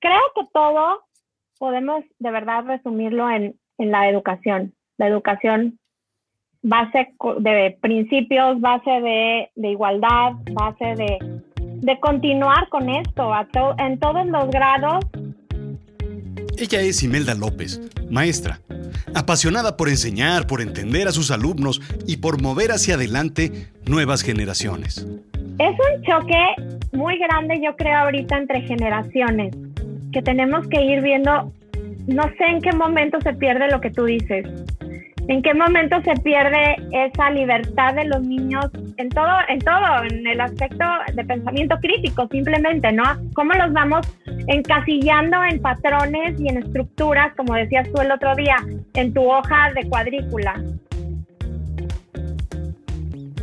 creo que todo podemos de verdad resumirlo en, en la educación. La educación base de principios, base de, de igualdad, base de, de, continuar con esto a en todos los grados. Ella es Imelda López, maestra, apasionada por enseñar, por entender a sus alumnos y por mover hacia adelante nuevas generaciones. Es un choque muy grande, yo creo, ahorita entre generaciones, que tenemos que ir viendo, no sé en qué momento se pierde lo que tú dices, ¿En qué momento se pierde esa libertad de los niños en todo, en todo, en el aspecto de pensamiento crítico, simplemente, ¿no? ¿Cómo los vamos encasillando en patrones y en estructuras, como decías tú el otro día, en tu hoja de cuadrícula?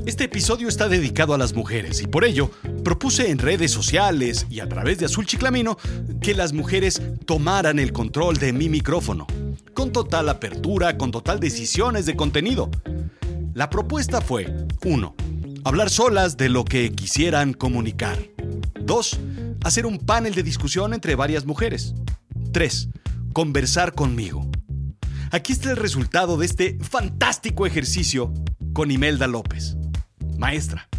Este episodio está dedicado a las mujeres y por ello propuse en redes sociales y a través de Azul Chiclamino que las mujeres tomaran el control de mi micrófono con total apertura, con total decisiones de contenido. La propuesta fue 1. Hablar solas de lo que quisieran comunicar. 2. Hacer un panel de discusión entre varias mujeres. 3. Conversar conmigo. Aquí está el resultado de este fantástico ejercicio con Imelda López. Maestra,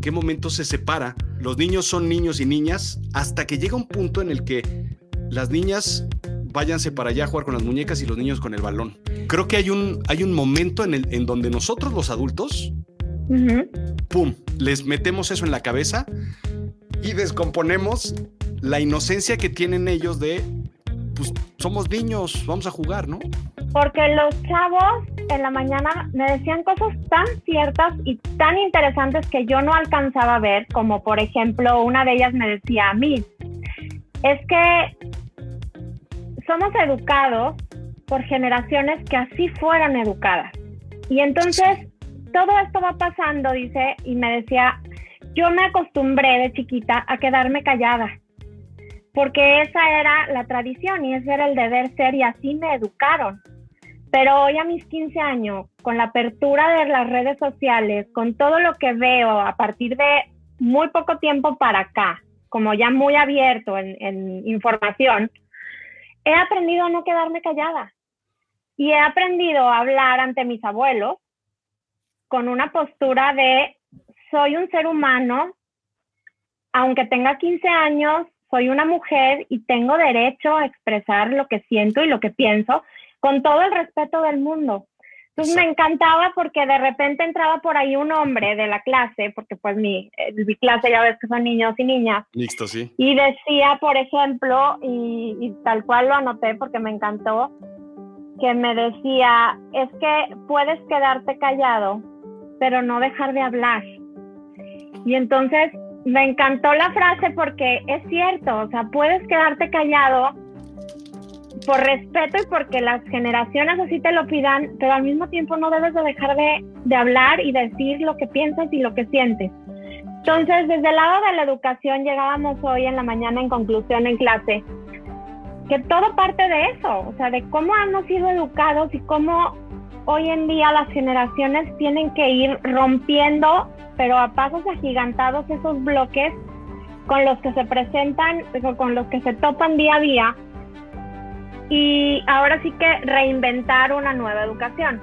¿qué momento se separa? Los niños son niños y niñas hasta que llega un punto en el que las niñas váyanse para allá a jugar con las muñecas y los niños con el balón. Creo que hay un, hay un momento en, el, en donde nosotros los adultos, ¡pum!, les metemos eso en la cabeza y descomponemos la inocencia que tienen ellos de, pues somos niños, vamos a jugar, ¿no? Porque los chavos en la mañana me decían cosas tan ciertas y tan interesantes que yo no alcanzaba a ver, como por ejemplo una de ellas me decía a mí, es que somos educados por generaciones que así fueron educadas. Y entonces todo esto va pasando, dice, y me decía, yo me acostumbré de chiquita a quedarme callada, porque esa era la tradición y ese era el deber ser y así me educaron. Pero hoy a mis 15 años, con la apertura de las redes sociales, con todo lo que veo a partir de muy poco tiempo para acá, como ya muy abierto en, información, he aprendido a no quedarme callada. Y he aprendido a hablar ante mis abuelos con una postura de soy un ser humano, aunque tenga 15 años, soy una mujer y tengo derecho a expresar lo que siento y lo que pienso con todo el respeto del mundo. Entonces me encantaba porque de repente entraba por ahí un hombre de la clase, porque pues mi, eh, mi clase ya ves que son niños y niñas. Listo, sí. Y decía, por ejemplo, y, y tal cual lo anoté porque me encantó, que me decía, es que puedes quedarte callado, pero no dejar de hablar. Y entonces me encantó la frase porque es cierto, o sea, puedes quedarte callado, por respeto y porque las generaciones así te lo pidan, pero al mismo tiempo no debes de dejar de, de hablar y decir lo que piensas y lo que sientes. Entonces, desde el lado de la educación llegábamos hoy en la mañana en conclusión en clase, que todo parte de eso, o sea, de cómo hemos sido educados y cómo hoy en día las generaciones tienen que ir rompiendo, pero a pasos agigantados, esos bloques con los que se presentan, con los que se topan día a día y ahora sí que reinventar una nueva educación.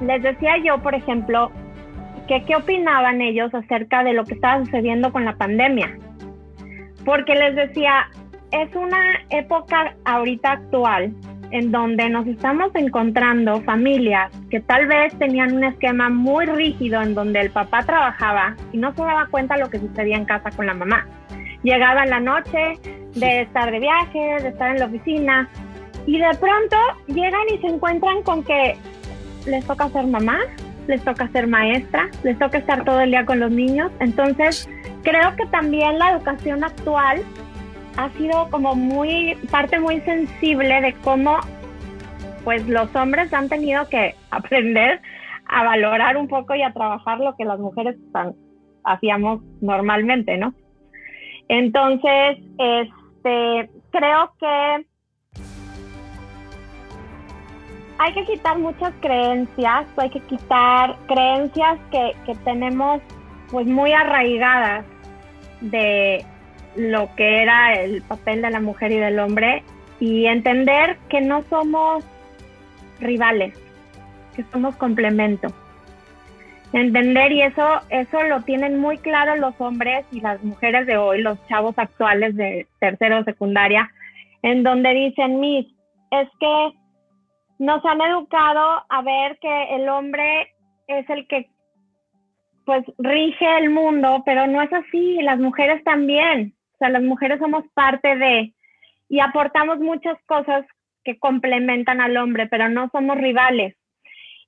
Les decía yo, por ejemplo, que qué opinaban ellos acerca de lo que estaba sucediendo con la pandemia. Porque les decía, es una época ahorita actual en donde nos estamos encontrando familias que tal vez tenían un esquema muy rígido en donde el papá trabajaba y no se daba cuenta lo que sucedía en casa con la mamá. Llegaba en la noche de estar de viaje, de estar en la oficina, y de pronto llegan y se encuentran con que les toca ser mamá, les toca ser maestra, les toca estar todo el día con los niños. Entonces, creo que también la educación actual ha sido como muy, parte muy sensible de cómo pues los hombres han tenido que aprender a valorar un poco y a trabajar lo que las mujeres hacíamos normalmente, ¿no? Entonces, este, creo que hay que quitar muchas creencias, hay que quitar creencias que, tenemos pues muy arraigadas de, lo que era el papel de la mujer y del hombre y entender que no somos rivales, que somos complemento. Entender y eso eso lo tienen muy claro los hombres y las mujeres de hoy, los chavos actuales de tercero o secundaria, en donde dicen, "Mis, es que nos han educado a ver que el hombre es el que pues rige el mundo, pero no es así, las mujeres también, o sea, las mujeres somos parte de y aportamos muchas cosas que complementan al hombre, pero no somos rivales.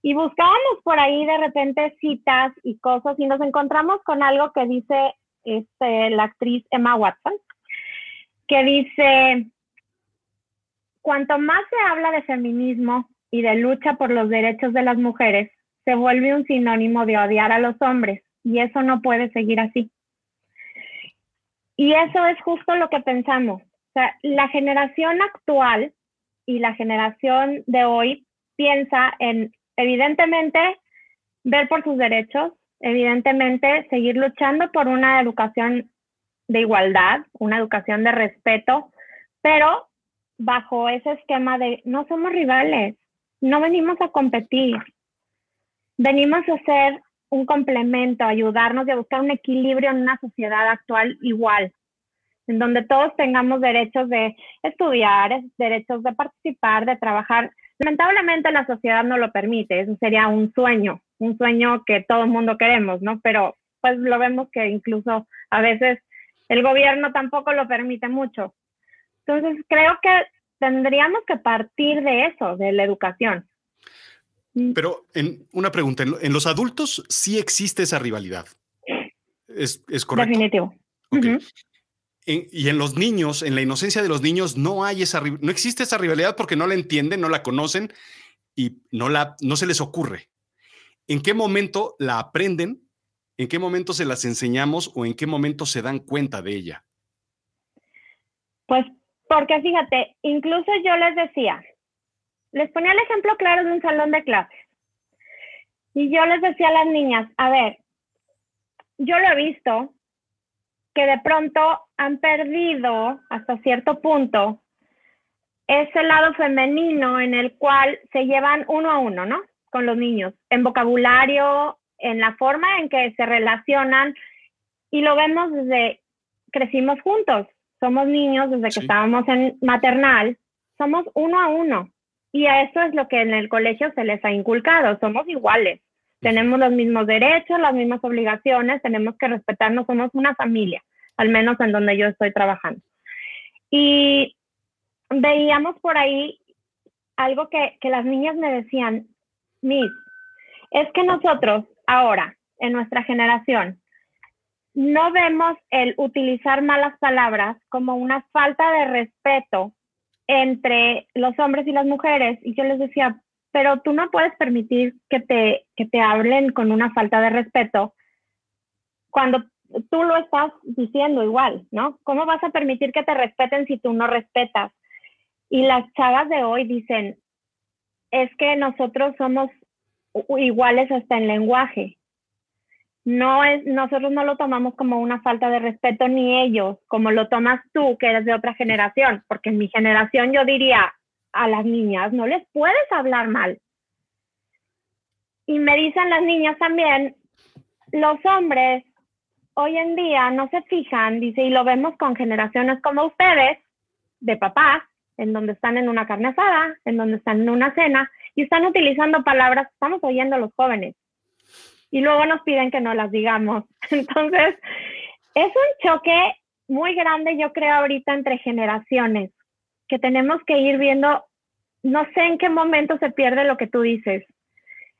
Y buscábamos por ahí de repente citas y cosas y nos encontramos con algo que dice este, la actriz Emma Watson, que dice, cuanto más se habla de feminismo y de lucha por los derechos de las mujeres, se vuelve un sinónimo de odiar a los hombres y eso no puede seguir así. Y eso es justo lo que pensamos. O sea, la generación actual y la generación de hoy piensa en, evidentemente, ver por sus derechos, evidentemente, seguir luchando por una educación de igualdad, una educación de respeto, pero bajo ese esquema de no somos rivales, no venimos a competir, venimos a ser un complemento, ayudarnos y a buscar un equilibrio en una sociedad actual igual, en donde todos tengamos derechos de estudiar, derechos de participar, de trabajar. Lamentablemente la sociedad no lo permite, eso sería un sueño, un sueño que todo el mundo queremos, ¿no? Pero pues lo vemos que incluso a veces el gobierno tampoco lo permite mucho. Entonces creo que tendríamos que partir de eso, de la educación. Mm. Pero en una pregunta, en, los adultos sí existe esa rivalidad. ¿Es, es correcto? Definitivo. Y en los niños, en la inocencia de los niños, no hay esa, no existe esa rivalidad porque no la entienden, no la conocen y no, la, no se les ocurre. ¿En qué momento la aprenden? ¿En qué momento se las enseñamos o en qué momento se dan cuenta de ella? Pues porque fíjate, incluso yo les decía, les ponía el ejemplo claro de un salón de clases. Y yo les decía a las niñas, a ver, yo lo he visto, que de pronto han perdido hasta cierto punto ese lado femenino en el cual se llevan uno a uno, ¿no? Con los niños, en vocabulario, en la forma en que se relacionan, y lo vemos desde, crecimos juntos, somos niños desde que estábamos en maternal, somos uno a uno. Y a eso es lo que en el colegio se les ha inculcado, somos iguales, tenemos los mismos derechos, las mismas obligaciones, tenemos que respetarnos, somos una familia, al menos en donde yo estoy trabajando. Y veíamos por ahí algo que, las niñas me decían, Miss, es que nosotros ahora, en nuestra generación, no vemos el utilizar malas palabras como una falta de respeto entre los hombres y las mujeres. Y yo les decía, pero tú no puedes permitir que te, que te hablen con una falta de respeto cuando tú lo estás diciendo igual, ¿no? ¿Cómo vas a permitir que te respeten si tú no respetas? Y las chavas de hoy dicen, es que nosotros somos iguales hasta en lenguaje no es, nosotros no lo tomamos como una falta de respeto ni ellos, como lo tomas tú, que eres de otra generación, porque en mi generación yo diría a las niñas, no les puedes hablar mal. Y me dicen las niñas también, los hombres hoy en día no se fijan, dice, y lo vemos con generaciones como ustedes, de papás, en donde están en una carne asada, en donde están en una cena, y están utilizando palabras, estamos oyendo a los jóvenes, y luego nos piden que no las digamos. Entonces, es un choque muy grande, yo creo, ahorita entre generaciones, que tenemos que ir viendo, no sé en qué momento se pierde lo que tú dices,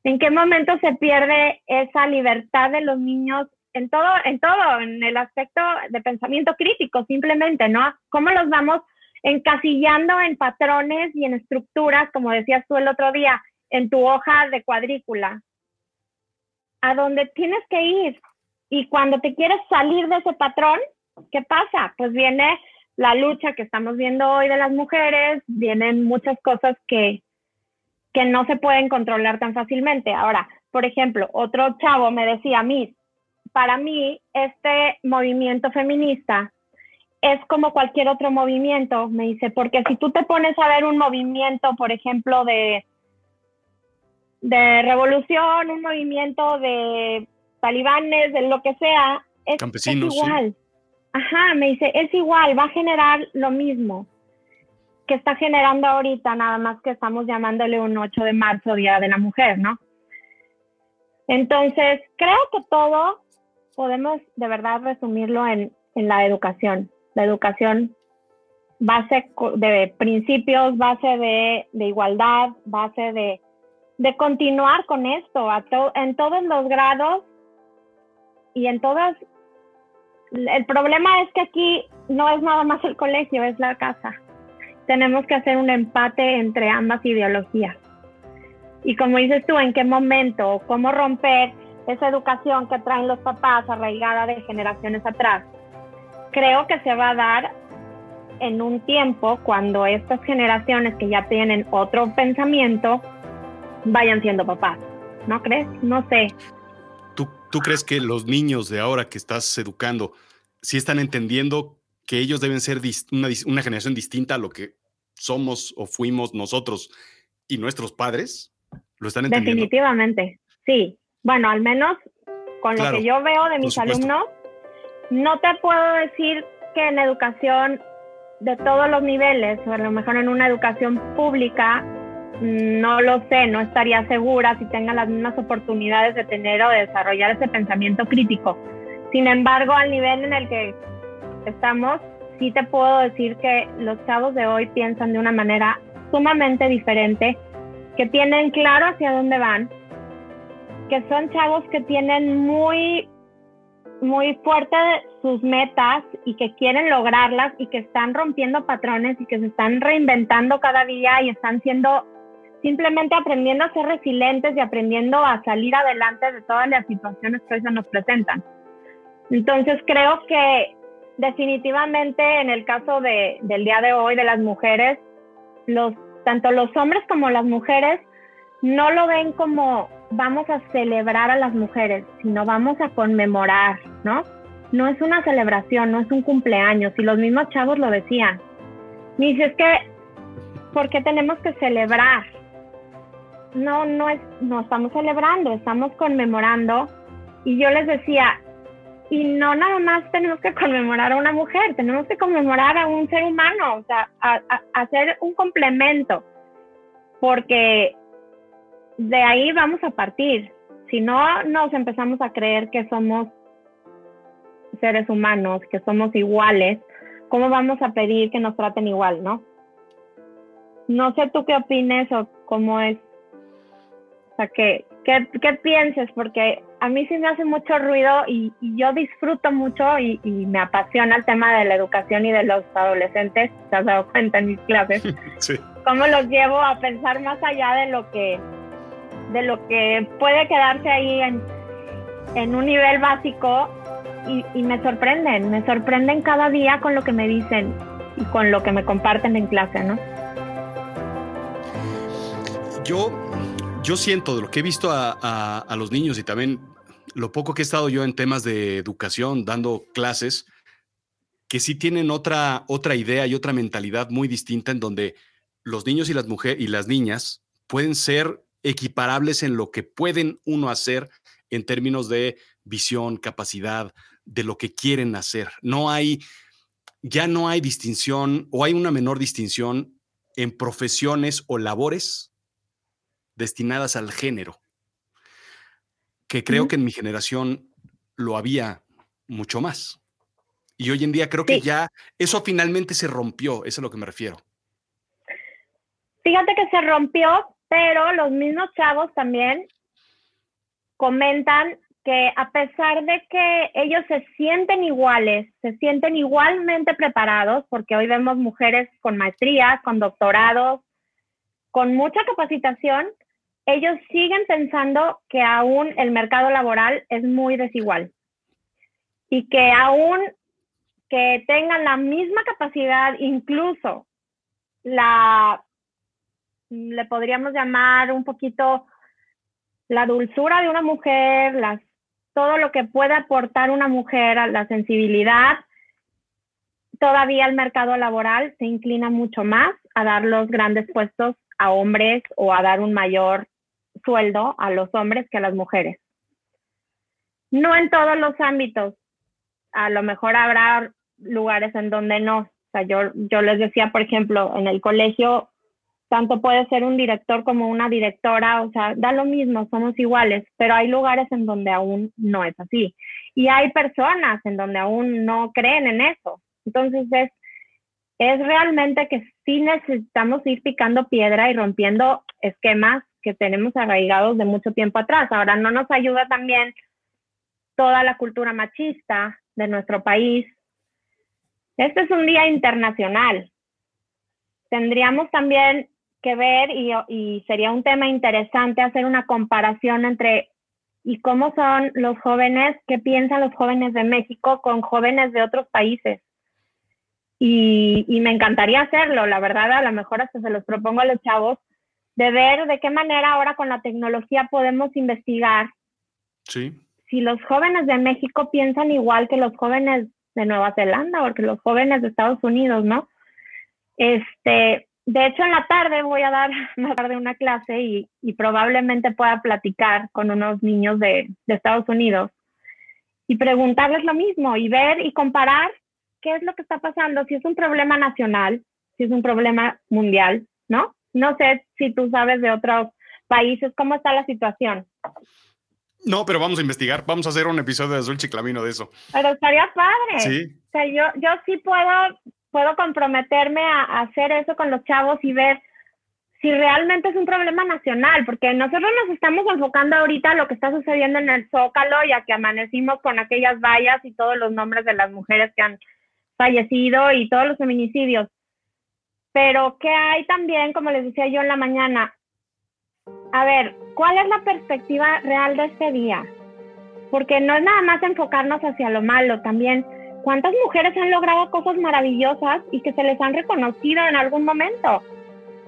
en qué momento se pierde esa libertad de los niños en todo, en todo, en el aspecto de pensamiento crítico, simplemente, ¿no? ¿Cómo los vamos encasillando en patrones y en estructuras, como decías tú el otro día, en tu hoja de cuadrícula? a donde tienes que ir. Y cuando te quieres salir de ese patrón, ¿qué pasa? Pues viene la lucha que estamos viendo hoy de las mujeres, vienen muchas cosas que, que no se pueden controlar tan fácilmente. Ahora, por ejemplo, otro chavo me decía mí, para mí este movimiento feminista es como cualquier otro movimiento, me dice, porque si tú te pones a ver un movimiento, por ejemplo, de, de revolución, un movimiento de talibanes, de lo que sea, es, igual. Ajá, me dice, es igual, va a generar lo mismo que está generando ahorita, nada más que estamos llamándole un 8 de marzo, Día de la Mujer, ¿no? Entonces, creo que todo podemos de verdad resumirlo en, en la educación. La educación base de principios, base de, igualdad, base de, de, continuar con esto en todos los grados y en todas. El problema es que aquí no es nada más el colegio, es la casa. Tenemos que hacer un empate entre ambas ideologías. Y como dices tú, ¿en qué momento? ¿Cómo romper esa educación que traen los papás arraigada de generaciones atrás? Creo que se va a dar en un tiempo cuando estas generaciones que ya tienen otro pensamiento vayan siendo papás. ¿No crees? No sé. ¿Tú, tú crees que los niños de ahora que estás educando sí están entendiendo que ellos deben ser una, una generación distinta a lo que somos o fuimos nosotros y nuestros padres? ¿Lo están entendiendo? Definitivamente, sí. Bueno, al menos con lo que yo veo de mis alumnos, no te puedo decir que en educación de todos los niveles, o a lo mejor en una educación pública, no lo sé, no estaría segura si tengan las mismas oportunidades de tener o de desarrollar ese pensamiento crítico. Sin embargo, al nivel en el que estamos, sí te puedo decir que los chavos de hoy piensan de una manera sumamente diferente que tienen claro hacia dónde van, que son chavos que tienen muy, muy fuerte sus metas y que quieren lograrlas y que están rompiendo patrones y que se están reinventando cada día y están siendo simplemente aprendiendo a ser resilientes y aprendiendo a salir adelante de todas las situaciones que hoy se nos presentan. Entonces creo que definitivamente en el caso de, del día de hoy de las mujeres, los tanto los hombres como las mujeres no lo ven como vamos a celebrar a las mujeres, sino vamos a conmemorar, ¿no? No es una celebración, no es un cumpleaños, y los mismos chavos lo decían. Dice, es que, ¿por qué tenemos que celebrar? No, no, es, no estamos celebrando, estamos conmemorando. Y yo les decía, y no nada más tenemos que conmemorar a una mujer, tenemos que conmemorar a un ser humano, o sea, hacer un complemento, porque de ahí vamos a partir. Si no nos empezamos a creer que somos seres humanos, que somos iguales, ¿cómo vamos a pedir que nos traten igual, no? No sé tú qué opines o cómo es, o sea, que, ¿Qué, ¿Qué, pienses? Porque a mí sí me hace mucho ruido y, yo disfruto mucho y, me apasiona el tema de la educación y de los adolescentes, te has dado cuenta en mis clases. Sí. Cómo los llevo a pensar más allá de lo que, de lo que puede quedarse ahí en, en un nivel básico y, y me sorprenden, me sorprenden cada día con lo que me dicen y con lo que me comparten en clase, ¿no? Yo yo siento de lo que he visto a, los niños y también lo poco que he estado yo en temas de educación, dando clases, que sí tienen otra, otra idea y otra mentalidad muy distinta en donde los niños y las mujeres y las niñas pueden ser equiparables en lo que pueden uno hacer en términos de visión, capacidad, de lo que quieren hacer. No hay, ya no hay distinción o hay una menor distinción en profesiones o labores destinadas al género, que creo que en mi generación lo había mucho más. Y hoy en día creo que ya eso finalmente se rompió, eso es a lo que me refiero. Fíjate que se rompió, pero los mismos chavos también comentan que a pesar de que ellos se sienten iguales, se sienten igualmente preparados, porque hoy vemos mujeres con maestrías, con doctorados, con mucha capacitación, ellos siguen pensando que aún el mercado laboral es muy desigual y que aún que tengan la misma capacidad, incluso la, le podríamos llamar un poquito la dulzura de una mujer, las, todo lo que puede aportar una mujer a la sensibilidad, todavía el mercado laboral se inclina mucho más a dar los grandes puestos a hombres o a dar un mayor sueldo a los hombres que a las mujeres. No en todos los ámbitos. A lo mejor habrá lugares en donde no. O sea, yo, yo les decía, por ejemplo, en el colegio, tanto puede ser un director como una directora, o sea, da lo mismo, somos iguales, pero hay lugares en donde aún no es así. Y hay personas en donde aún no creen en eso. Entonces es, es realmente que sí necesitamos ir picando piedra y rompiendo esquemas que tenemos arraigados de mucho tiempo atrás. Ahora, no nos ayuda también toda la cultura machista de nuestro país. Este es un día internacional. Tendríamos también que ver, y, sería un tema interesante, hacer una comparación entre y cómo son los jóvenes, qué piensan los jóvenes de México con jóvenes de otros países. Y, y, me encantaría hacerlo, la verdad, a lo mejor hasta se los propongo a los chavos, de ver de qué manera ahora con la tecnología podemos investigar sí. si los jóvenes de México piensan igual que los jóvenes de Nueva Zelanda o que los jóvenes de Estados Unidos, ¿no? Este, de hecho, en la tarde voy a dar más tarde una clase y, y, probablemente pueda platicar con unos niños de, de Estados Unidos y preguntarles lo mismo y ver y comparar qué es lo que está pasando, si es un problema nacional, si es un problema mundial, ¿no? No sé si tú sabes de otros países, ¿cómo está la situación? No, pero vamos a investigar, vamos a hacer un episodio de Azul Chiclamino de eso. Pero estaría padre. Sí. O sea, yo, yo sí puedo, puedo comprometerme a, hacer eso con los chavos y ver si realmente es un problema nacional, porque nosotros nos estamos enfocando ahorita a lo que está sucediendo en el Zócalo, ya que amanecimos con aquellas vallas y todos los nombres de las mujeres que han fallecido y todos los feminicidios. Pero ¿qué hay también, como les decía yo en la mañana? A ver, ¿cuál es la perspectiva real de este día? Porque no es nada más enfocarnos hacia lo malo, también cuántas mujeres han logrado cosas maravillosas y que se les han reconocido en algún momento.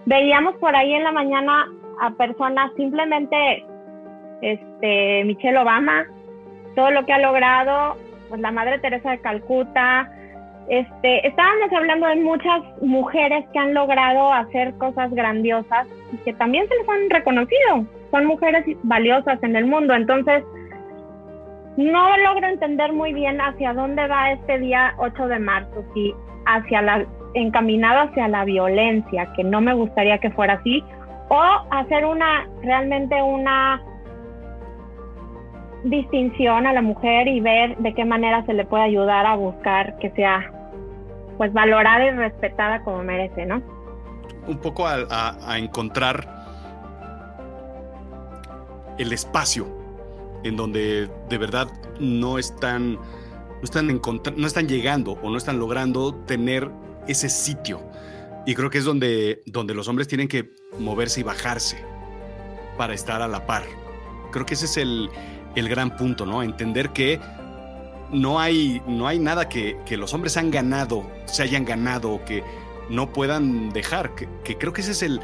Veíamos por ahí en la mañana a personas simplemente, este, Michelle Obama, todo lo que ha logrado, pues la Madre Teresa de Calcuta, este, estábamos hablando de muchas mujeres que han logrado hacer cosas grandiosas y que también se les han reconocido. Son mujeres valiosas en el mundo. Entonces, no logro entender muy bien hacia dónde va este día 8 de marzo, si hacia la, encaminado hacia la violencia, que no me gustaría que fuera así, o hacer una, realmente una distinción a la mujer y ver de qué manera se le puede ayudar a buscar que sea pues valorada y respetada como merece, ¿no? Un poco a, encontrar el espacio en donde de verdad no están, no están, no están llegando o no están logrando tener ese sitio. Y creo que es donde, donde los hombres tienen que moverse y bajarse para estar a la par. Creo que ese es el, el gran punto, ¿no? Entender que no hay, no hay nada que, los hombres han ganado, se hayan ganado que no puedan dejar. Que, creo que ese es el,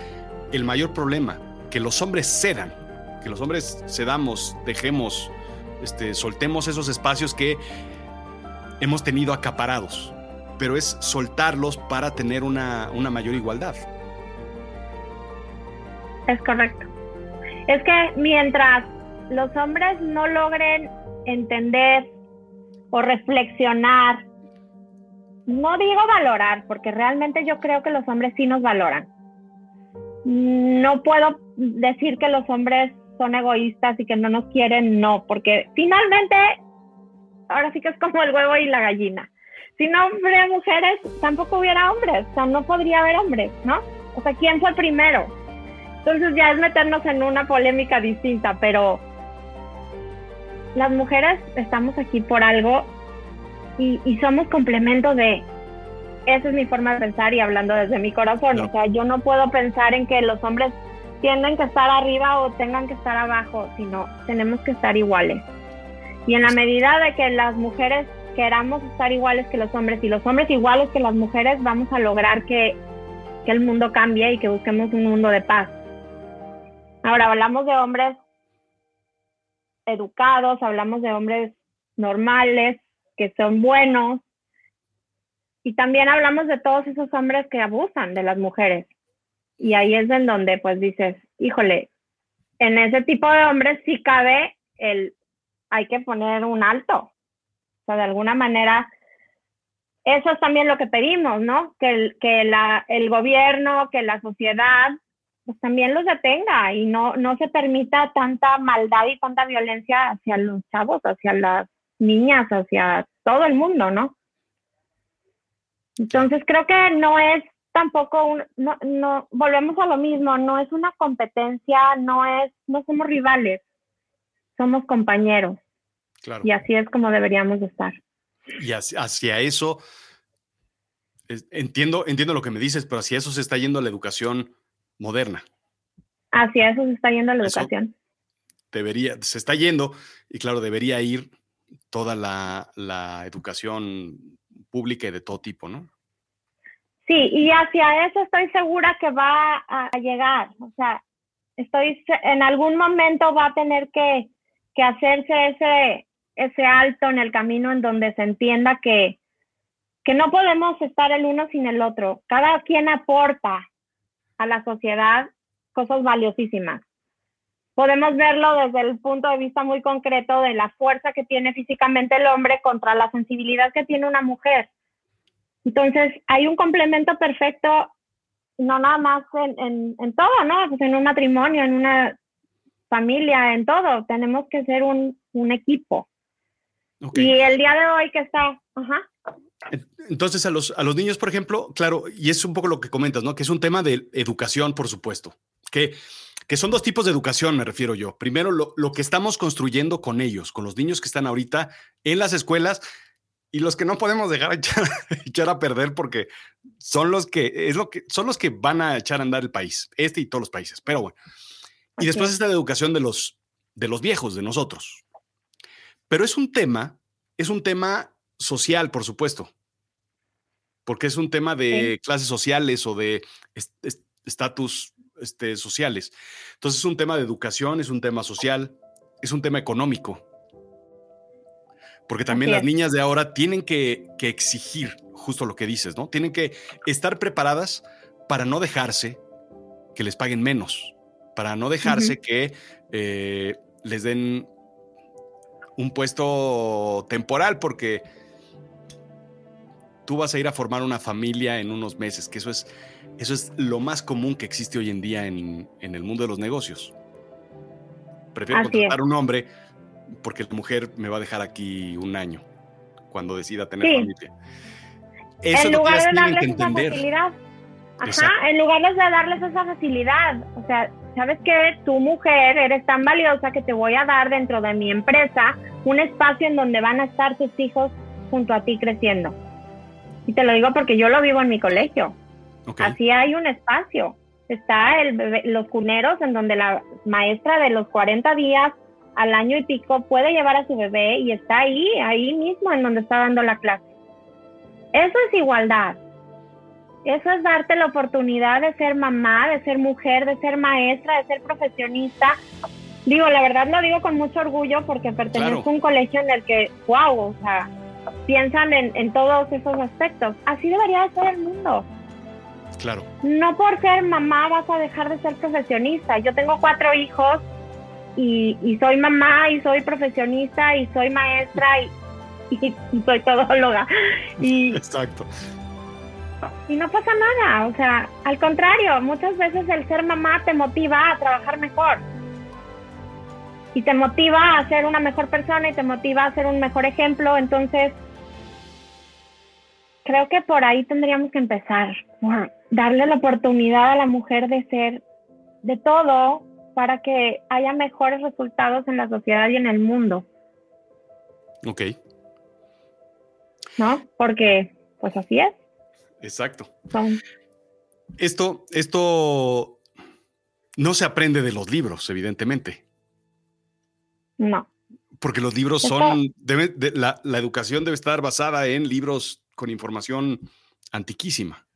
el, mayor problema, que los hombres cedan, que los hombres cedamos, dejemos, este, soltemos esos espacios que hemos tenido acaparados, pero es soltarlos para tener una, una mayor igualdad. Es correcto. Es que mientras los hombres no logren entender o reflexionar, no digo valorar, porque realmente yo creo que los hombres sí nos valoran. No puedo decir que los hombres son egoístas y que no nos quieren, no, porque finalmente, ahora sí que es como el huevo y la gallina. Si no hubiera mujeres, tampoco hubiera hombres, o sea, no podría haber hombres, ¿no? O sea, ¿quién fue primero? Entonces ya es meternos en una polémica distinta, pero las mujeres estamos aquí por algo y, somos complemento de, esa es mi forma de pensar y hablando desde mi corazón, o sea, yo no puedo pensar en que los hombres tienen que estar arriba o tengan que estar abajo, sino tenemos que estar iguales. Y en la medida de que las mujeres queramos estar iguales que los hombres y los hombres iguales que las mujeres, vamos a lograr que, que el mundo cambie y que busquemos un mundo de paz. Ahora hablamos de hombres educados, hablamos de hombres normales, que son buenos, y también hablamos de todos esos hombres que abusan de las mujeres. Y ahí es en donde pues dices, híjole, en ese tipo de hombres sí cabe el, hay que poner un alto. O sea, de alguna manera, eso es también lo que pedimos, ¿no? Que el, que la, el gobierno, que la sociedad, pues también los detenga y no, no se permita tanta maldad y tanta violencia hacia los chavos, hacia las niñas, hacia todo el mundo, ¿no? Entonces creo que no es tampoco un, no, no, volvemos a lo mismo, no es una competencia, no es, no somos rivales, somos compañeros. Claro. Y así es como deberíamos estar. Y hacia, eso, entiendo, entiendo lo que me dices, pero hacia eso se está yendo la educación moderna. Hacia eso se está yendo la educación. Debería, se está yendo, y claro, debería ir toda la, la educación pública y de todo tipo, ¿no? Sí, y hacia eso estoy segura que va a llegar. O sea, estoy en algún momento va a tener que, que hacerse ese, ese alto en el camino en donde se entienda que, que no podemos estar el uno sin el otro. Cada quien aporta a la sociedad cosas valiosísimas. Podemos verlo desde el punto de vista muy concreto de la fuerza que tiene físicamente el hombre contra la sensibilidad que tiene una mujer. Entonces, hay un complemento perfecto, no nada más en, en, todo, ¿no? Pues en un matrimonio, en una familia, en todo. Tenemos que ser un, un equipo. Y el día de hoy que está, ajá. Entonces, a los, a los niños, por ejemplo, claro, y es un poco lo que comentas, ¿no? Que es un tema de educación, por supuesto. Que, que son dos tipos de educación, me refiero yo. Primero, lo, lo que estamos construyendo con ellos, con los niños que están ahorita en las escuelas y los que no podemos dejar echar, a perder porque son los que es lo que son los que van a echar a andar el país, este y todos los países. Pero bueno. Y después está la educación de los de los viejos, de nosotros. Pero es un tema, es un tema social, por supuesto. Porque es un tema de clases sociales o de estatus este, sociales. Entonces es un tema de educación, es un tema social, es un tema económico porque también las niñas de ahora tienen que, exigir justo lo que dices, ¿no? Tienen que estar preparadas para no dejarse que les paguen menos, para no dejarse que eh, les den un puesto temporal, porque tú vas a ir a formar una familia en unos meses, que eso es, eso es lo más común que existe hoy en día en, el mundo de los negocios. Prefiero contratar a un hombre porque la mujer me va a dejar aquí un año cuando decida tener familia. Eso en lugar de darles esa facilidad. Ajá, en lugar de darles esa facilidad. O sea, ¿sabes qué? Tu mujer eres tan valiosa que te voy a dar dentro de mi empresa un espacio en donde van a estar tus hijos junto a ti creciendo. Y te lo digo porque yo lo vivo en mi colegio. Así hay un espacio. Está el los cuneros en donde la maestra de los 40 días al año y pico puede llevar a su bebé y está ahí, ahí mismo en donde está dando la clase. Eso es igualdad. Eso es darte la oportunidad de ser mamá, de ser mujer, de ser maestra, de ser profesionista. Digo, la verdad lo digo con mucho orgullo porque pertenezco a un colegio en el que, wow, o sea, piensan en, en todos esos aspectos. Así debería de ser el mundo. Claro. No por ser mamá vas a dejar de ser profesionista. Yo tengo cuatro hijos y, soy mamá y soy profesionista y soy maestra y, soy todóloga. Y, Exacto. Y no pasa nada, o sea, al contrario, muchas veces el ser mamá te motiva a trabajar mejor. Y te motiva a ser una mejor persona y te motiva a ser un mejor ejemplo. Entonces, creo que por ahí tendríamos que empezar, darle la oportunidad a la mujer de ser de todo, para que haya mejores resultados en la sociedad y en el mundo. Ok. ¿No? Porque, pues así es. Exacto. Esto, esto no se aprende de los libros, evidentemente. No. Porque los libros son, la, la educación debe estar basada en libros con información antiquísima.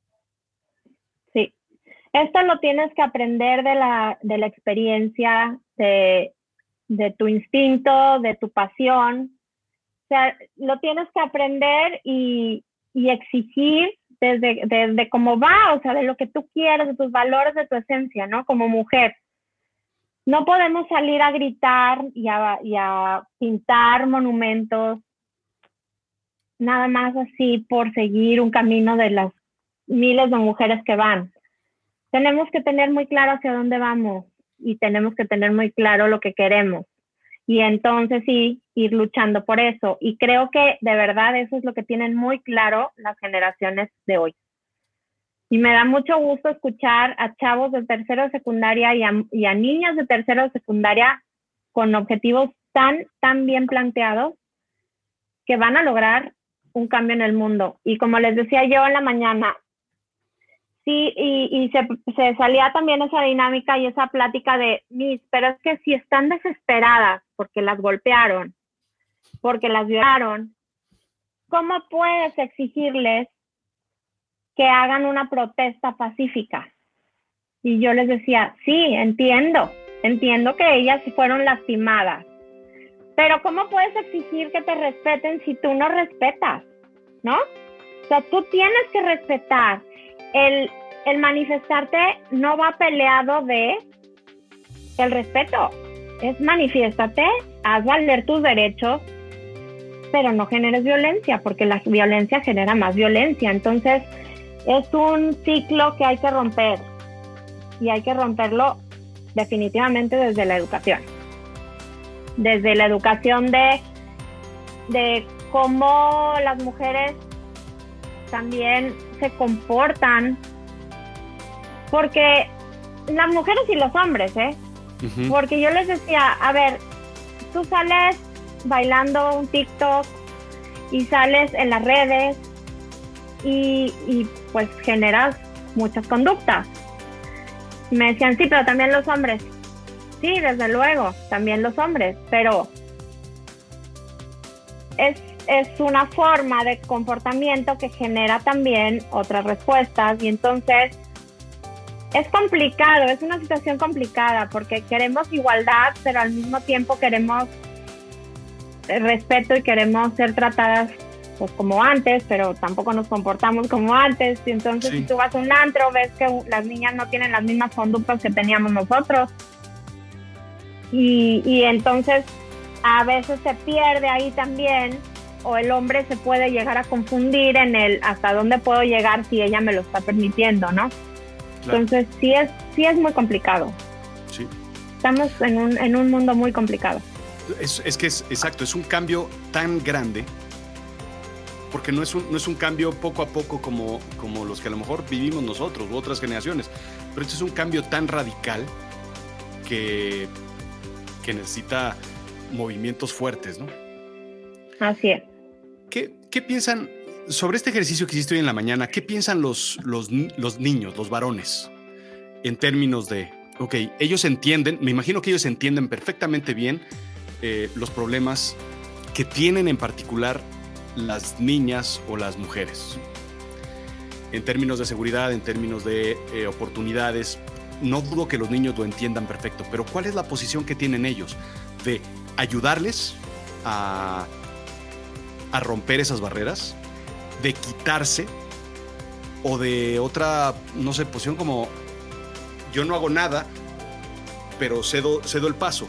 Esto lo tienes que aprender de la, de la experiencia, de, de tu instinto, de tu pasión. O sea, lo tienes que aprender y, y exigir desde, desde cómo va, o sea, de lo que tú quieres, de tus valores, de tu esencia, ¿no? Como mujer. No podemos salir a gritar y a, pintar monumentos nada más así por seguir un camino de las miles de mujeres que van. Tenemos que tener muy claro hacia dónde vamos y tenemos que tener muy claro lo que queremos. Y entonces sí, ir luchando por eso. Y creo que de verdad eso es lo que tienen muy claro las generaciones de hoy. Y me da mucho gusto escuchar a chavos de tercero de secundaria y a, niñas de tercero de secundaria con objetivos tan, tan bien planteados que van a lograr un cambio en el mundo. Y como les decía yo en la mañana, sí, y, y se, se, salía también esa dinámica y esa plática de, mis, pero es que si están desesperadas porque las golpearon, porque las violaron, ¿cómo puedes exigirles que hagan una protesta pacífica? Y yo les decía, sí, entiendo, entiendo que ellas fueron lastimadas, pero ¿cómo puedes exigir que te respeten si tú no respetas? ¿No? O sea, tú tienes que respetar el, manifestarte no va peleado de el respeto. Es manifiéstate, haz valer tus derechos, pero no generes violencia, porque la violencia genera más violencia. Entonces, es un ciclo que hay que romper y hay que romperlo definitivamente desde la educación. Desde la educación de, de cómo las mujeres también se comportan, porque las mujeres y los hombres, ¿eh? Porque yo les decía, a ver, tú sales bailando un TikTok y sales en las redes y, y pues generas muchas conductas. Me decían, sí, pero también los hombres. Sí, desde luego, también los hombres, pero es es una forma de comportamiento que genera también otras respuestas y entonces es complicado, es una situación complicada porque queremos igualdad, pero al mismo tiempo queremos respeto y queremos ser tratadas pues como antes, pero tampoco nos comportamos como antes. Y entonces si tú vas a un antro, ves que las niñas no tienen las mismas conductas que teníamos nosotros. Y, y entonces a veces se pierde ahí también o el hombre se puede llegar a confundir en el hasta dónde puedo llegar si ella me lo está permitiendo, ¿no? Entonces sí es, sí es muy complicado. Sí. Estamos en un, en un mundo muy complicado. Es, es, que es exacto, es un cambio tan grande, porque no es un, no es un cambio poco a poco como, como los que a lo mejor vivimos nosotros u otras generaciones, pero este es un cambio tan radical que, que necesita movimientos fuertes, ¿no? Así es. ¿Qué, piensan sobre este ejercicio que hiciste hoy en la mañana? ¿Qué piensan los, los, niños, los varones, en términos de, ok, ellos entienden, me imagino que ellos entienden perfectamente bien eh, los problemas que tienen en particular las niñas o las mujeres. En términos de seguridad, en términos de eh, oportunidades, no dudo que los niños lo entiendan perfecto, pero ¿cuál es la posición que tienen ellos de ayudarles a romper esas barreras, de quitarse o de otra, no sé, posición como yo no hago nada, pero cedo, cedo el paso.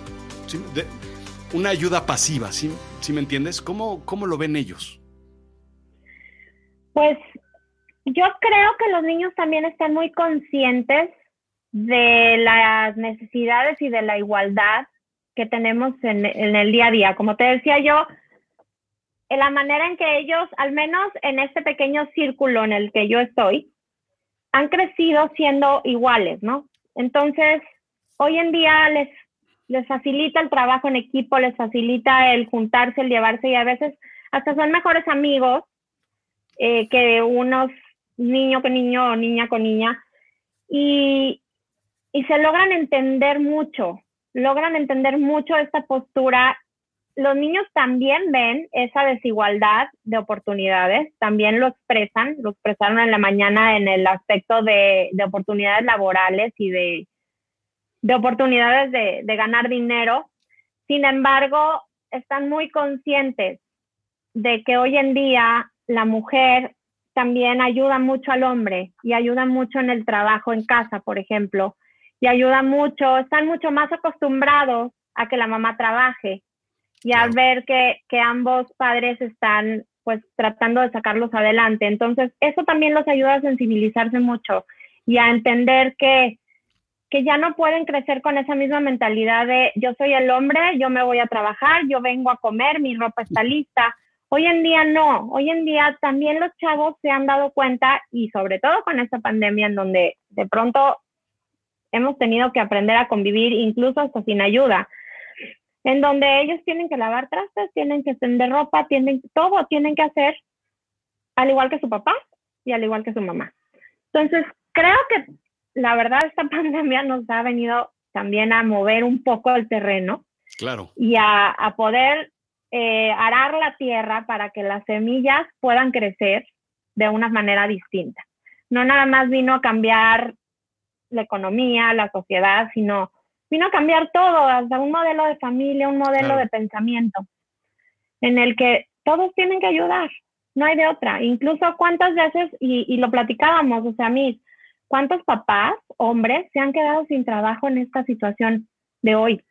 Una ayuda pasiva, ¿sí, ¿sí me entiendes? ¿Cómo, ¿Cómo lo ven ellos? Pues yo creo que los niños también están muy conscientes de las necesidades y de la igualdad que tenemos en, en, el día a día. Como te decía yo, en la manera en que ellos, al menos en este pequeño círculo en el que yo estoy, han crecido siendo iguales, ¿no? Entonces, hoy en día les, les facilita el trabajo en equipo, les facilita el juntarse, el llevarse y a veces hasta son mejores amigos eh, que unos niño con niño o niña con niña. Y, y se logran entender mucho, logran entender mucho esta postura los niños también ven esa desigualdad de oportunidades, también lo expresan, lo expresaron en la mañana en el aspecto de, oportunidades laborales y de, oportunidades de, de, ganar dinero. Sin embargo, están muy conscientes de que hoy en día la mujer también ayuda mucho al hombre y ayuda mucho en el trabajo en casa, por ejemplo, y ayuda mucho, están mucho más acostumbrados a que la mamá trabaje y al ver que, que ambos padres están pues tratando de sacarlos adelante. Entonces, eso también los ayuda a sensibilizarse mucho y a entender que, que ya no pueden crecer con esa misma mentalidad de yo soy el hombre, yo me voy a trabajar, yo vengo a comer, mi ropa está lista. Hoy en día no, hoy en día también los chavos se han dado cuenta y sobre todo con esta pandemia en donde de pronto hemos tenido que aprender a convivir incluso hasta sin ayuda, en donde ellos tienen que lavar trastes, tienen que extender ropa, tienen todo, tienen que hacer al igual que su papá y al igual que su mamá. Entonces, creo que la verdad esta pandemia nos ha venido también a mover un poco el terreno. Claro. Y a, a poder eh, arar la tierra para que las semillas puedan crecer de una manera distinta. No nada más vino a cambiar la economía, la sociedad, sino vino a cambiar todo, hasta un modelo de familia, un modelo de pensamiento, en el que todos tienen que ayudar, no hay de otra. Incluso cuántas veces, y, y lo platicábamos, o sea, a mí, cuántos papás, hombres, se han quedado sin trabajo en esta situación de hoy.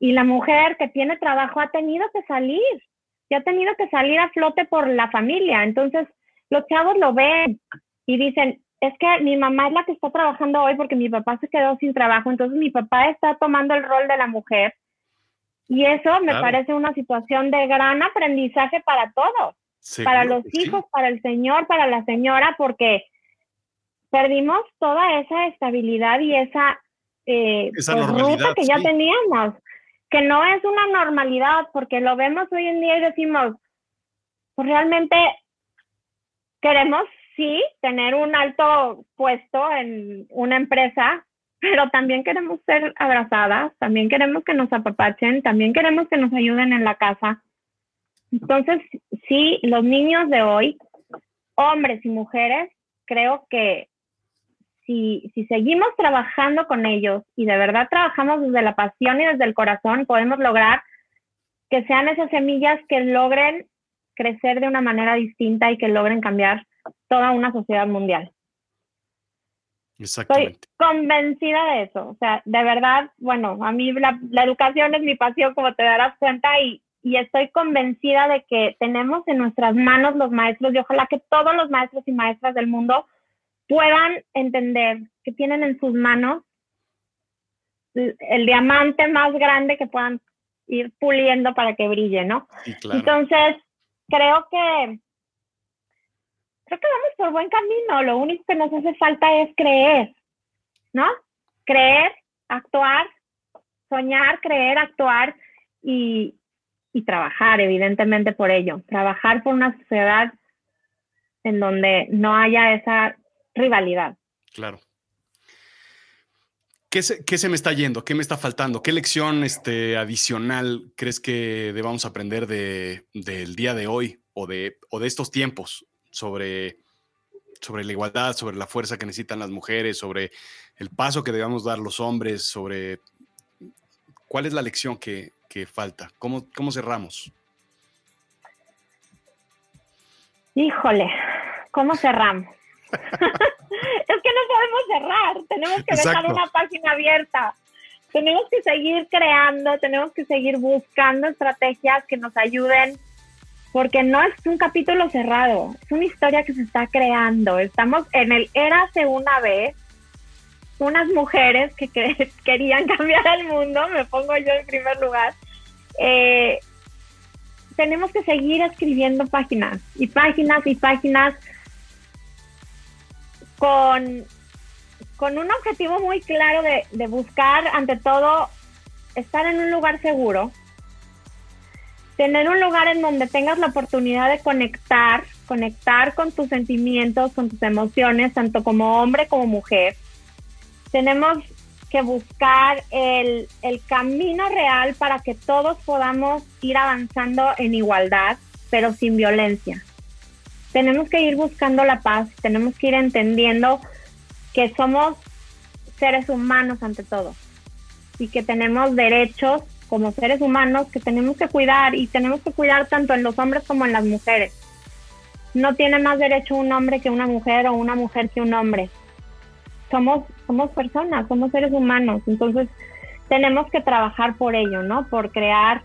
Y la mujer que tiene trabajo ha tenido que salir, y ha tenido que salir a flote por la familia. Entonces, los chavos lo ven y dicen, es que mi mamá es la que está trabajando hoy porque mi papá se quedó sin trabajo, entonces mi papá está tomando el rol de la mujer. Y eso me parece una situación de gran aprendizaje para todos, para los hijos, para el señor, para la señora, porque perdimos toda esa estabilidad y esa, eh, esa pues, ruta que ya teníamos, que no es una normalidad, porque lo vemos hoy en día y decimos, pues realmente queremos sí, tener un alto puesto en una empresa, pero también queremos ser abrazadas, también queremos que nos apapachen, también queremos que nos ayuden en la casa. Entonces, sí, los niños de hoy, hombres y mujeres, creo que si, si seguimos trabajando con ellos y de verdad trabajamos desde la pasión y desde el corazón, podemos lograr que sean esas semillas que logren crecer de una manera distinta y que logren cambiar toda una sociedad mundial. Estoy convencida de eso. O sea, de verdad, bueno, a mí la, educación es mi pasión, como te darás cuenta, y, y estoy convencida de que tenemos en nuestras manos los maestros y ojalá que todos los maestros y maestras del mundo puedan entender que tienen en sus manos el, diamante más grande que puedan ir puliendo para que brille, ¿no? Entonces, creo que creo que vamos por buen camino. Lo único que nos hace falta es creer, ¿no? Creer, actuar, soñar, creer, actuar y, y trabajar, evidentemente, por ello. Trabajar por una sociedad en donde no haya esa rivalidad. Claro. ¿Qué se, ¿Qué se, me está yendo? ¿Qué me está faltando? ¿Qué lección este, adicional crees que debamos aprender de, del día de hoy o de, o de estos tiempos? sobre, sobre la igualdad, sobre la fuerza que necesitan las mujeres, sobre el paso que debemos dar los hombres, sobre cuál es la lección que, que falta, ¿Cómo, cómo cerramos. Híjole, ¿cómo cerramos? es que no podemos cerrar, tenemos que dejar una página abierta. Tenemos que seguir creando, tenemos que seguir buscando estrategias que nos ayuden porque no es un capítulo cerrado, es una historia que se está creando. Estamos en el Érase una vez, unas mujeres que, querían cambiar el mundo, me pongo yo en primer lugar. Eh, tenemos que seguir escribiendo páginas y páginas y páginas con, con un objetivo muy claro de, de buscar, ante todo, estar en un lugar seguro, tener un lugar en donde tengas la oportunidad de conectar, conectar con tus sentimientos, con tus emociones, tanto como hombre como mujer. Tenemos que buscar el, el camino real para que todos podamos ir avanzando en igualdad, pero sin violencia. Tenemos que ir buscando la paz, tenemos que ir entendiendo que somos seres humanos ante todo y que tenemos derechos como seres humanos que tenemos que cuidar y tenemos que cuidar tanto en los hombres como en las mujeres. no tiene más derecho un hombre que una mujer o una mujer que un hombre. Somos, somos personas, somos seres humanos, entonces tenemos que trabajar por ello, ¿no? Por crear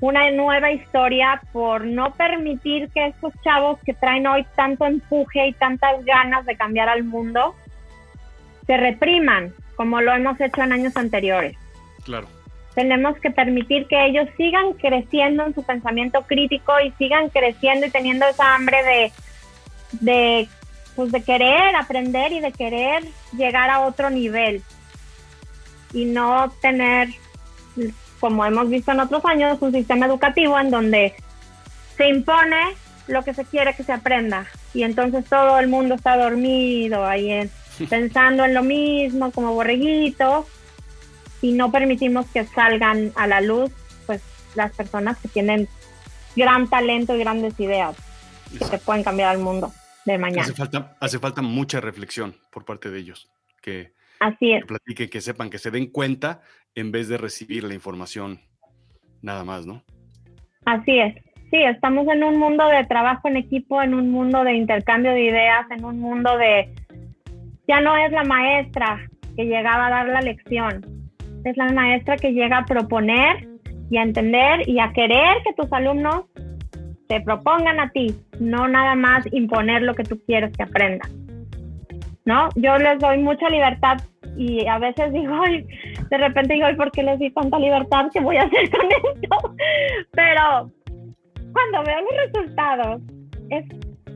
una nueva historia, por no permitir que estos chavos que traen hoy tanto empuje y tantas ganas de cambiar al mundo, se repriman, como lo hemos hecho en años anteriores. Claro. Tenemos que permitir que ellos sigan creciendo en su pensamiento crítico y sigan creciendo y teniendo esa hambre de, de, pues de querer aprender y de querer llegar a otro nivel y no tener, como hemos visto en otros años, un sistema educativo en donde se impone lo que se quiere que se aprenda y entonces todo el mundo está dormido ahí pensando en lo mismo como borreguito y no permitimos que salgan a la luz pues las personas que tienen gran talento y grandes ideas que pueden cambiar al mundo de mañana. Hace falta, hace falta mucha reflexión por parte de ellos, que, Así es. que platiquen, que sepan, que se den cuenta en vez de recibir la información nada más, ¿no? Así es. Sí, estamos en un mundo de trabajo en equipo, en un mundo de intercambio de ideas, en un mundo de... Ya no es la maestra que llegaba a dar la lección, es la maestra que llega a proponer y a entender y a querer que tus alumnos te propongan a ti, no nada más imponer lo que tú quieres que aprendan. ¿No? Yo les doy mucha libertad y a veces digo, de repente digo, ¿por qué les di tanta libertad? ¿Qué voy a hacer con esto? Pero cuando veo los resultados, es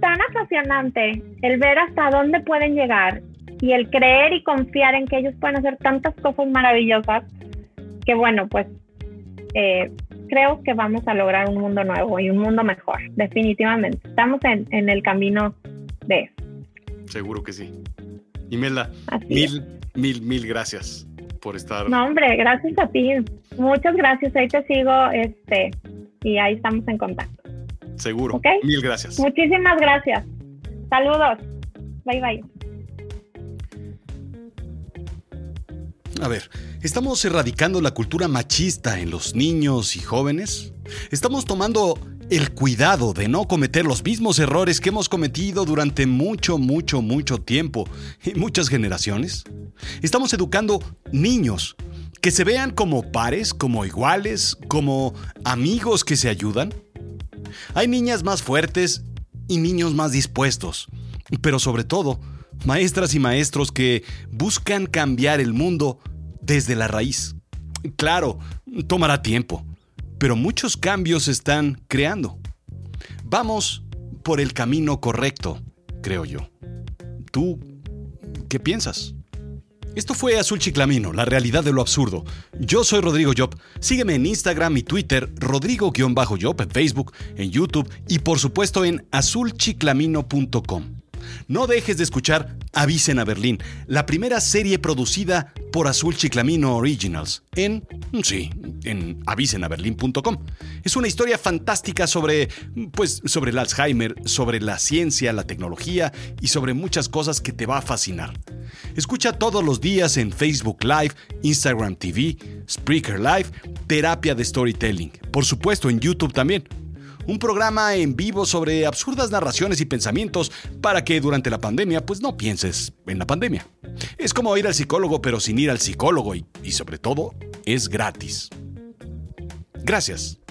tan apasionante el ver hasta dónde pueden llegar y el creer y confiar en que ellos pueden hacer tantas cosas maravillosas que bueno, pues eh, creo que vamos a lograr un mundo nuevo y un mundo mejor, definitivamente. Estamos en, en el camino de eso. Seguro que sí. Imelda, mil, mil, mil gracias por estar. No, hombre, gracias a ti. Muchas gracias. Ahí te sigo, este, y ahí estamos en contacto. Seguro. ¿Okay? Mil gracias. Muchísimas gracias. Saludos. Bye bye. A ver, ¿estamos erradicando la cultura machista en los niños y jóvenes? ¿Estamos tomando el cuidado de no cometer los mismos errores que hemos cometido durante mucho, mucho, mucho tiempo y muchas generaciones? ¿Estamos educando niños que se vean como pares, como iguales, como amigos que se ayudan? Hay niñas más fuertes y niños más dispuestos, pero sobre todo, maestras y maestros que buscan cambiar el mundo desde la raíz. Claro, tomará tiempo, pero muchos cambios se están creando. Vamos por el camino correcto, creo yo. ¿Tú qué piensas? Esto fue Azul Chiclamino, la realidad de lo absurdo. Yo soy Rodrigo Job. Sígueme en Instagram y Twitter, Rodrigo-Job, en Facebook, en YouTube y por supuesto en azulchiclamino.com. No dejes de escuchar Avisen a Berlín, la primera serie producida por Azul Chiclamino Originals en, sí, en avisenaberlin.com. Es una historia fantástica sobre, pues, sobre el Alzheimer, sobre la ciencia, la tecnología y sobre muchas cosas que te va a fascinar. Escucha todos los días en Facebook Live, Instagram TV, Spreaker Live, Terapia de Storytelling. Por supuesto en YouTube también un programa en vivo sobre absurdas narraciones y pensamientos para que durante la pandemia pues no pienses en la pandemia. Es como ir al psicólogo pero sin ir al psicólogo y, y sobre todo es gratis. Gracias.